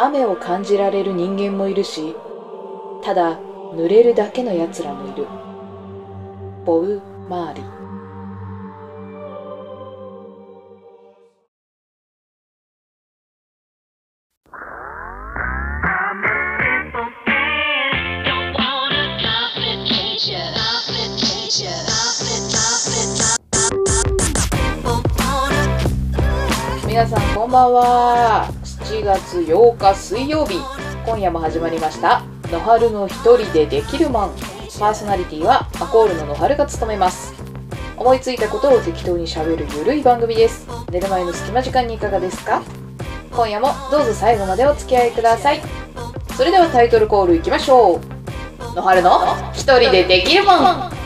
雨を感じられる人間もいるしただ濡れるだけのやつらもいる。ボウ・マーリ。皆さんこんばんは。7月8日水曜日今夜も始まりました。野春の一人でできるマンパーソナリティはアコールの野春が務めます。思いついたことを適当にしゃべるゆるい番組です。寝る前の隙間時間にいかがですか？今夜もどうぞ最後までお付き合いください。それではタイトルコールいきましょう。野春の一人でできるマン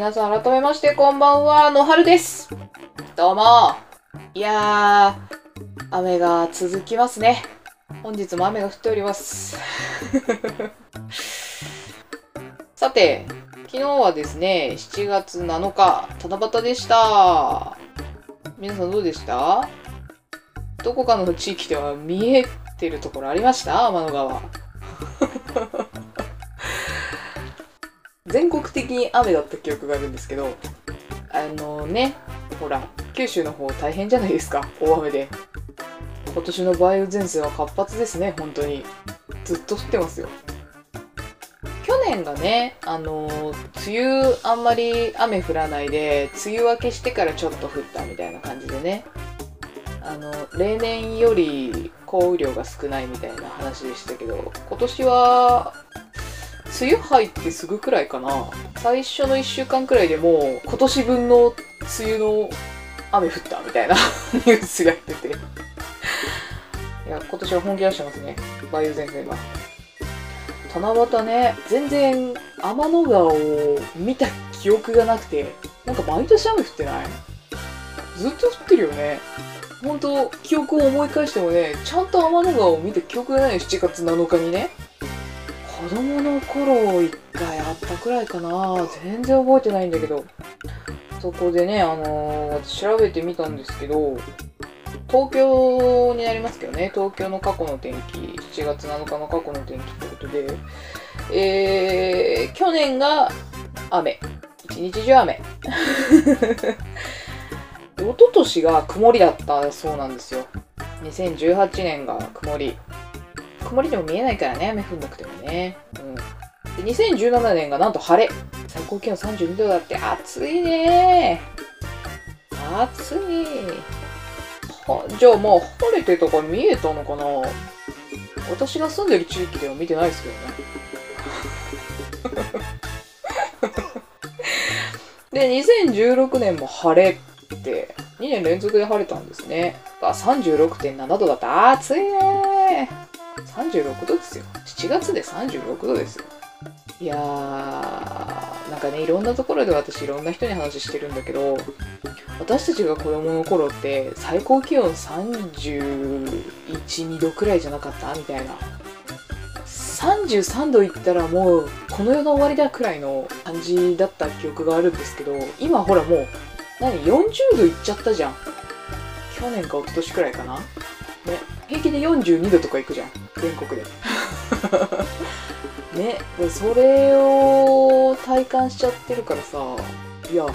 皆さん改めましてこんばんは、野春です。どうも。いやー、雨が続きますね。本日も雨が降っております。さて、昨日はですね、7月7日、七夕でした。皆さんどうでした？どこかの地域では見えてるところありました？天の川。全国的に雨だった記憶があるんですけどあのねほら九州の方大変じゃないですか大雨で。今年の梅雨前線は活発ですね本当に。ずっと降ってますよ。去年がねあの梅雨あんまり雨降らないで梅雨明けしてからちょっと降ったみたいな感じでね。あの例年より降雨量が少ないみたいな話でしたけど今年は梅雨入ってすぐくらいかな。最初の1週間くらいでもう今年分の梅雨の雨降ったみたいな ニュースが出て。いや今年は本気出してますね。梅雨前線が。七夕ね。全然天の川を見た記憶がなくてなんか毎年雨降ってない？ずっと降ってるよね。本当記憶を思い返してもねちゃんと天の川を見た記憶がない7月7日にね。子供の頃一回あったくらいかな。全然覚えてないんだけど。そこでねあのー調べてみたんですけど東京になりますけどね。東京の過去の天気7月7日の過去の天気ということで。えー、去年が雨。一日中雨。一昨年が曇りだったそうなんですよ。2018年が曇り。曇りでも見えないからね雨降んなくてもね。うん。で2017年がなんと晴れ。最高気温32度だって。暑いね。暑い。じゃあまあ晴れてとか見えたのかな？私が住んでる地域では見てないですけどね。で2016年も晴れって。2年連続で晴れたんですね。あ36.7度だった。暑いね。36度ですよ。7月で36度ですよ。いやーなんかねいろんなところで私いろんな人に話してるんだけど私たちが子供の頃って最高気温312度くらいじゃなかった？みたいな。33度いったらもうこの世の終わりだくらいの感じだった記憶があるんですけど今ほらもう何？40度いっちゃったじゃん。去年か一昨年くらいかな。ね。平気で42度とかいくじゃん。全国 でねでそれを体感しちゃってるからさいや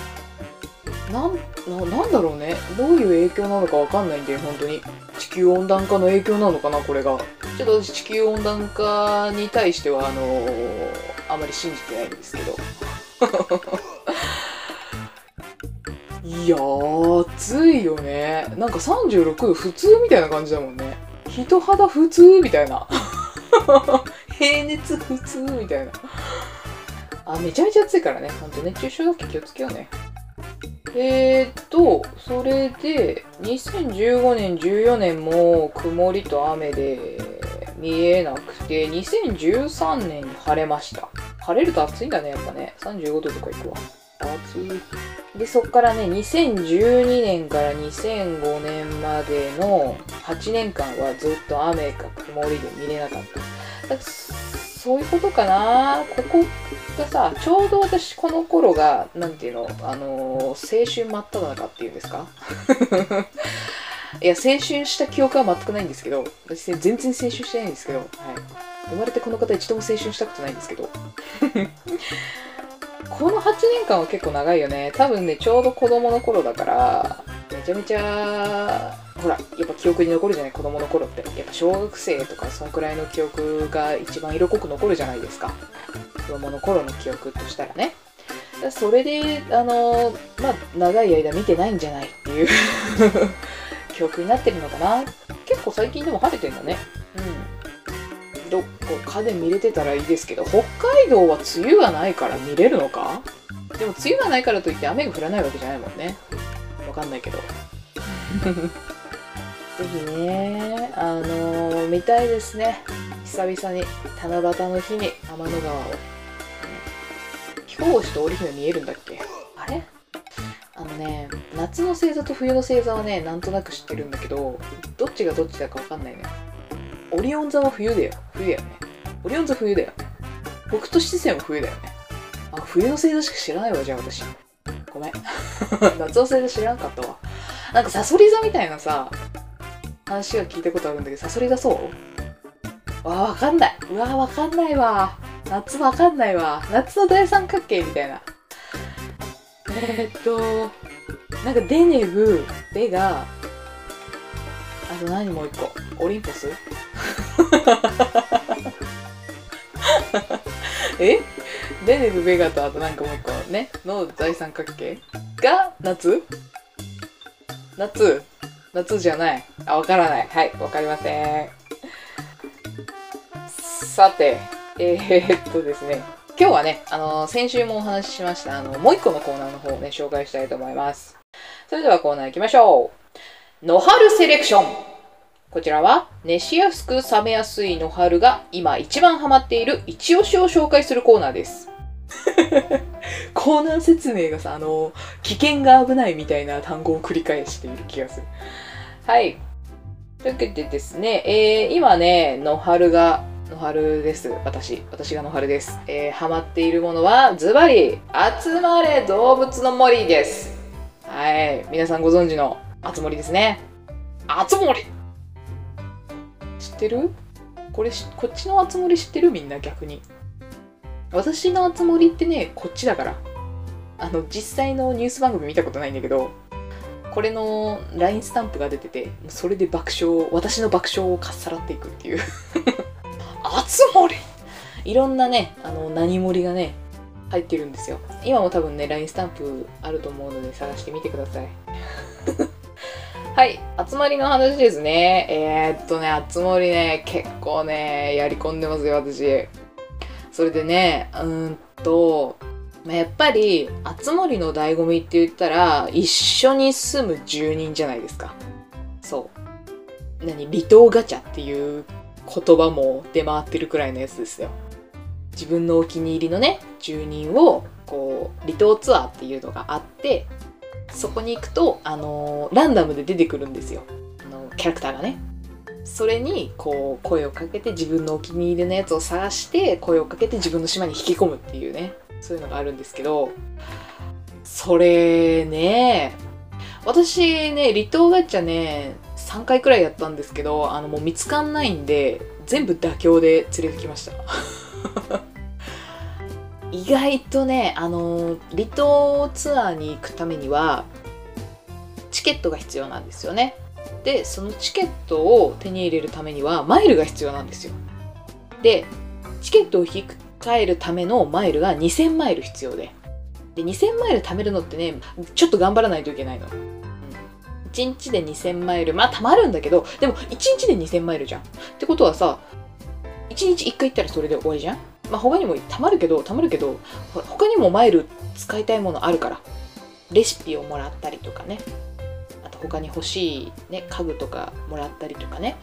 なんななんだろうね。どういう影響なのかわかんないんだよ本当に。地球温暖化の影響なのかなこれが。ちょっと私地球温暖化に対してはあのあまり信じてないんですけど。いや暑いよね。なんか36度普通みたいな感じだもんね。人肌普通みたいな平熱普通みたいなあめちゃめちゃ暑いからねほんと熱中症だけ気をつけようねえー、っと、それで、2015年、14年も曇りと雨で見えなくて、2013年に晴れました。晴れると暑いんだね、やっぱね。35度とかいくわ。で、そっからね、2012年から2005年までの8年間はずっと雨か曇りで見れなかった。だからそういうことかなここがさ、ちょうど私この頃が、なんていうの、あのー青春真っ只中っていうんですか？いや、青春した記憶は全くないんですけど、私全然青春してないんですけど、はい。生まれてこの方一度も青春したことないんですけど。この8年間は結構長いよね。多分ね、ちょうど子供の頃だから、めちゃめちゃ、ほら、やっぱ記憶に残るじゃない、子供の頃って。やっぱ小学生とか、そんくらいの記憶が一番色濃く残るじゃないですか。子供の頃の記憶としたらね。それで、あの、まあ、長い間見てないんじゃないっていう 記憶になってるのかな。結構最近でも晴れてんだね。うん。どっかで見れてたらいいですけど、北海道は梅雨がないから見れるのか？でも梅雨がないからといって雨が降らないわけじゃないもんね。わかんないけど。ぜひね、あのー見たいですね。久々に七夕の日に天の川を。彦星と織姫見えるんだっけ？あれ？あのね、夏の星座と冬の星座はね、なんとなく知ってるんだけど、どっちがどっちだかわかんないね。オリオン座は冬だよ。冬だよね。オリオン座冬だよ。北斗七星も冬だよね。あ、冬の星座しか知らないわ、じゃあ私。ごめん。夏の星座知らんかったわ。なんかサソリ座みたいなさ、話は聞いたことあるんだけど、サソリ座そう？わあ、わかんない。うわあ、わかんないわ。夏わかんないわ。夏の大三角形みたいな。えー、っと、なんかデネブ、ベガ、あと何もう一個？オリンポス？え？デネブ、ベガとあとなんかもう一個ね、の大三角形が夏？夏？夏じゃない。あ、わからない。はい、わかりません。さて、えー、っとですね、今日はね、あの先週もお話ししました、あの、もう一個のコーナーの方をね、紹介したいと思います。それではコーナー行きましょう。野春セレクション。こちらは、熱しやすく冷めやすい野春が今一番ハマっている一押しを紹介するコーナーです。コーナー説明がさ、あの、危険が危ないみたいな単語を繰り返している気がする。はい。というわけでですね、えー、今ね、野春が、野春です。私。私が野春です。えー、ハマっているものは、ズバリ、集まれ動物の森です。はい。皆さんご存知の、あつ森ですね。あつ森知ってる？これし、こっちのあつ森知ってる？みんな逆に。私のあつ森ってね、こっちだから。あの、実際のニュース番組見たことないんだけど、これの LINE スタンプが出てて、それで爆笑、私の爆笑をかっさらっていくっていう。あつ森いろんなね、あの、何森がね、入ってるんですよ。今も多分ね、LINE スタンプあると思うので探してみてください。はい、集まりの話ですね。えー、っとね、集まりね、結構ね、やり込んでますよ、私。それでね、うんと、まあやっぱり、集まりの醍醐味って言ったら、一緒に住む住人じゃないですか。そう。何離島ガチャっていう言葉も出回ってるくらいのやつですよ。自分のお気に入りのね、住人を、こう、離島ツアーっていうのがあって、そこに行くと、あのランダムで出てくるんですよ。あのキャラクターがね。それに、こう、声をかけて自分のお気に入りのやつを探して、声をかけて自分の島に引き込むっていうね、そういうのがあるんですけど、それね、私ね、離島ガチャね、3回くらいやったんですけど、あの、もう見つかんないんで、全部妥協で連れてきました。意外とね、あの、離島ツアーに行くためには、チケットが必要なんですよね。で、そのチケットを手に入れるためには、マイルが必要なんですよ。で、チケットを引き換えるためのマイルが2000マイル必要で。で、2000マイル貯めるのってね、ちょっと頑張らないといけないの。1日で2000マイル、まあ貯まるんだけど、でも1日で2000マイルじゃん。ってことはさ、1日1回行ったらそれで終わりじゃんまあ他にも貯まるけど、貯まるけど、他にもマイル使いたいものあるから。レシピをもらったりとかね。あと他に欲しい、ね、家具とかもらったりとかね。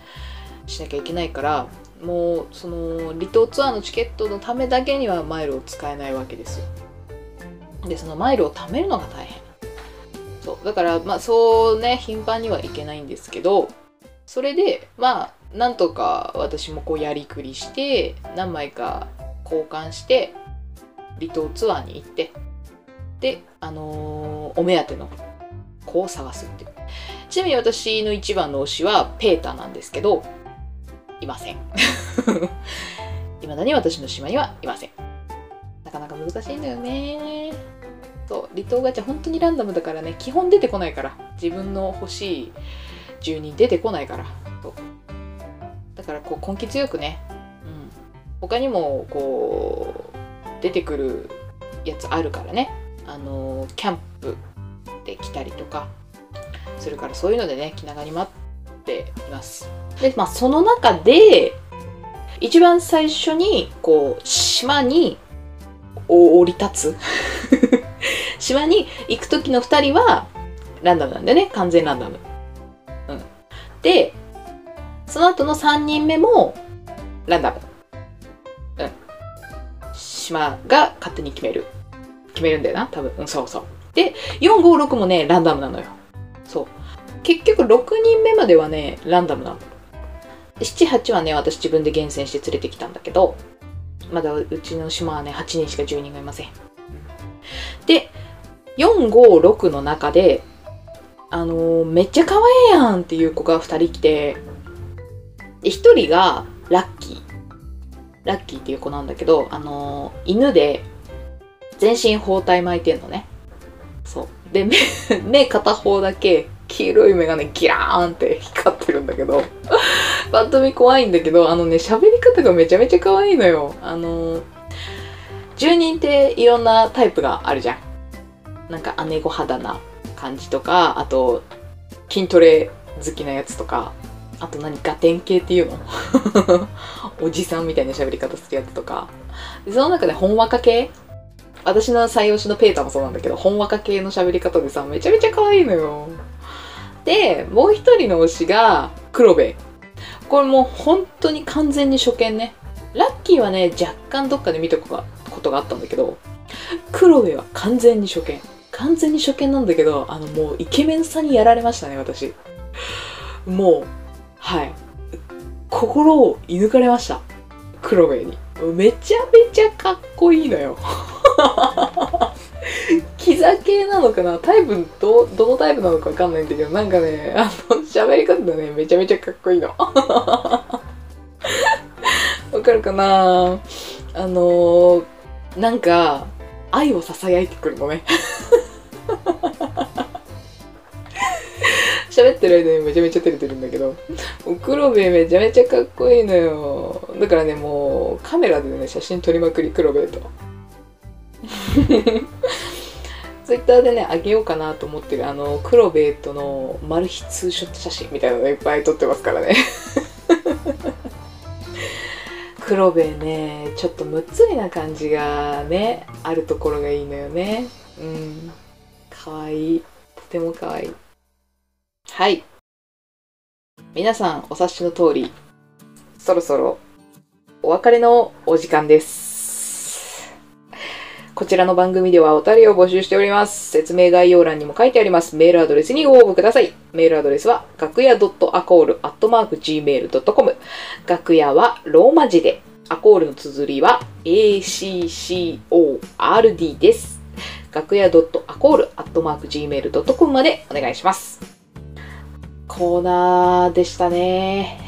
しなきゃいけないからもうその離島ツアーのチケットのためだけにはマイルを使えないわけですよ。でそのマイルを貯めるのが大変。そう。だからまあそうね頻繁にはいけないんですけどそれでまあなんとか私もこうやりくりして何枚か交換して離島ツアーに行ってであのーお目当ての子を探すっていう。ちなみに私の一番の推しはペーターなんですけどいません。いまだに私の島にはいません。なかなか難しいんだよね。そう離島ガチャ本当にランダムだからね基本出てこないから自分の欲しい住人出てこないからそう。だからこう根気強くね、他にもこう出てくるやつあるからね。あのキャンプで来たりとかするからそういうのでね気長に待っています。でまあその中で一番最初にこう島にお降り立つ。島に行く時の2人はランダムなんだよね。完全ランダム。うん。でその後の3人目もランダム。うん島が勝手に決める。決めるんだよな多分。うんそうそう。で456もねランダムなのよ。そう。結局6人目まではねランダムなの。78はね私自分で厳選して連れてきたんだけどまだうちの島はね8人しか住人がいません。で456の中であのーめっちゃ可愛いやんっていう子が2人来てで1人がラッキー。ラッキーっていう子なんだけどあのー犬で全身包帯巻いてんのね。そう。で目 目片方だけ黄色い目がねギラーンって光ってるんだけど パッと見怖いんだけどあのね喋り方がめちゃめちゃ可愛いのよ。あのー住人っていろんなタイプがあるじゃん。なんか姉御肌な感じとかあと筋トレ好きなやつとか。あと何ガテン系っていうの？おじさんみたいな喋り方するやつとか。その中でほんわか系？私の採用しのペーターもそうなんだけどほんわか系の喋り方でさめちゃめちゃ可愛いのよ。でもう一人の推しが黒部。これもう本当に完全に初見ね。ラッキーはね若干どっかで見たことがあったんだけど黒部は完全に初見。完全に初見なんだけどあのもうイケメンさにやられましたね私。もうはい。心を射抜かれました。黒部に。めちゃめちゃかっこいいのよ。キザ系なのかな？タイプどどのタイプなのかわかんないんだけどなんかねあの喋り方がねめちゃめちゃかっこいいの。わかるかな？あのなんか愛をささやいてくるのね。喋ってる間にめちゃめちゃ照れてるんだけど黒部めちゃめちゃかっこいいのよ。だからねもうカメラでね写真撮りまくり黒部と。ツイッターでねあげようかなと思ってるあの黒部とのマル秘ツーショット写真みたいなのいっぱい撮ってますからね。黒部ねちょっとむっつりな感じがねあるところがいいのよね。うん。かわい。いとてもかわいいはい皆さんお察しの通りそろそろお別れのお時間ですこちらの番組ではお便りを募集しております。説明概要欄にも書いてあります。メールアドレスにご応募ください。メールアドレスは、楽屋 .acall.gmail.com。楽屋はローマ字で、アコールの綴りは ACCORD です。楽屋 .acall.gmail.com までお願いします。コーナーでしたね。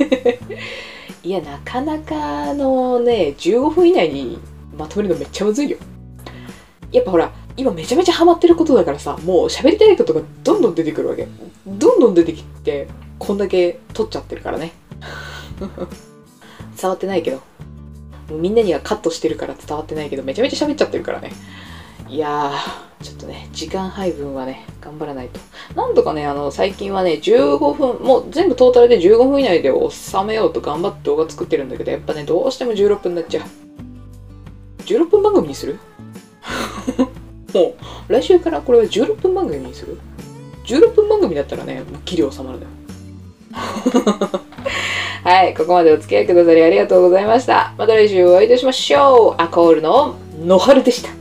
いや、なかなかのね、15分以内にまとめるのめっちゃむずいよ。やっぱほら、今めちゃめちゃハマってることだからさ、もう喋りたいことがどんどん出てくるわけ。どんどん出てきて、こんだけ撮っちゃってるからね。伝わってないけど。みんなにはカットしてるから伝わってないけど、めちゃめちゃ喋っちゃってるからね。いやー、ちょっとね、時間配分はね、頑張らないと。なんとかね、あの、最近はね、15分、もう全部トータルで15分以内で収めようと頑張って動画作ってるんだけど、やっぱね、どうしても16分になっちゃう。16分番組にする？もう来週からこれは16分番組にする？16分番組だったらねもうギリ収まるだよ。はいここまでお付き合いくださりありがとうございました。また来週お会いいたしましょう。アコールの野春でした。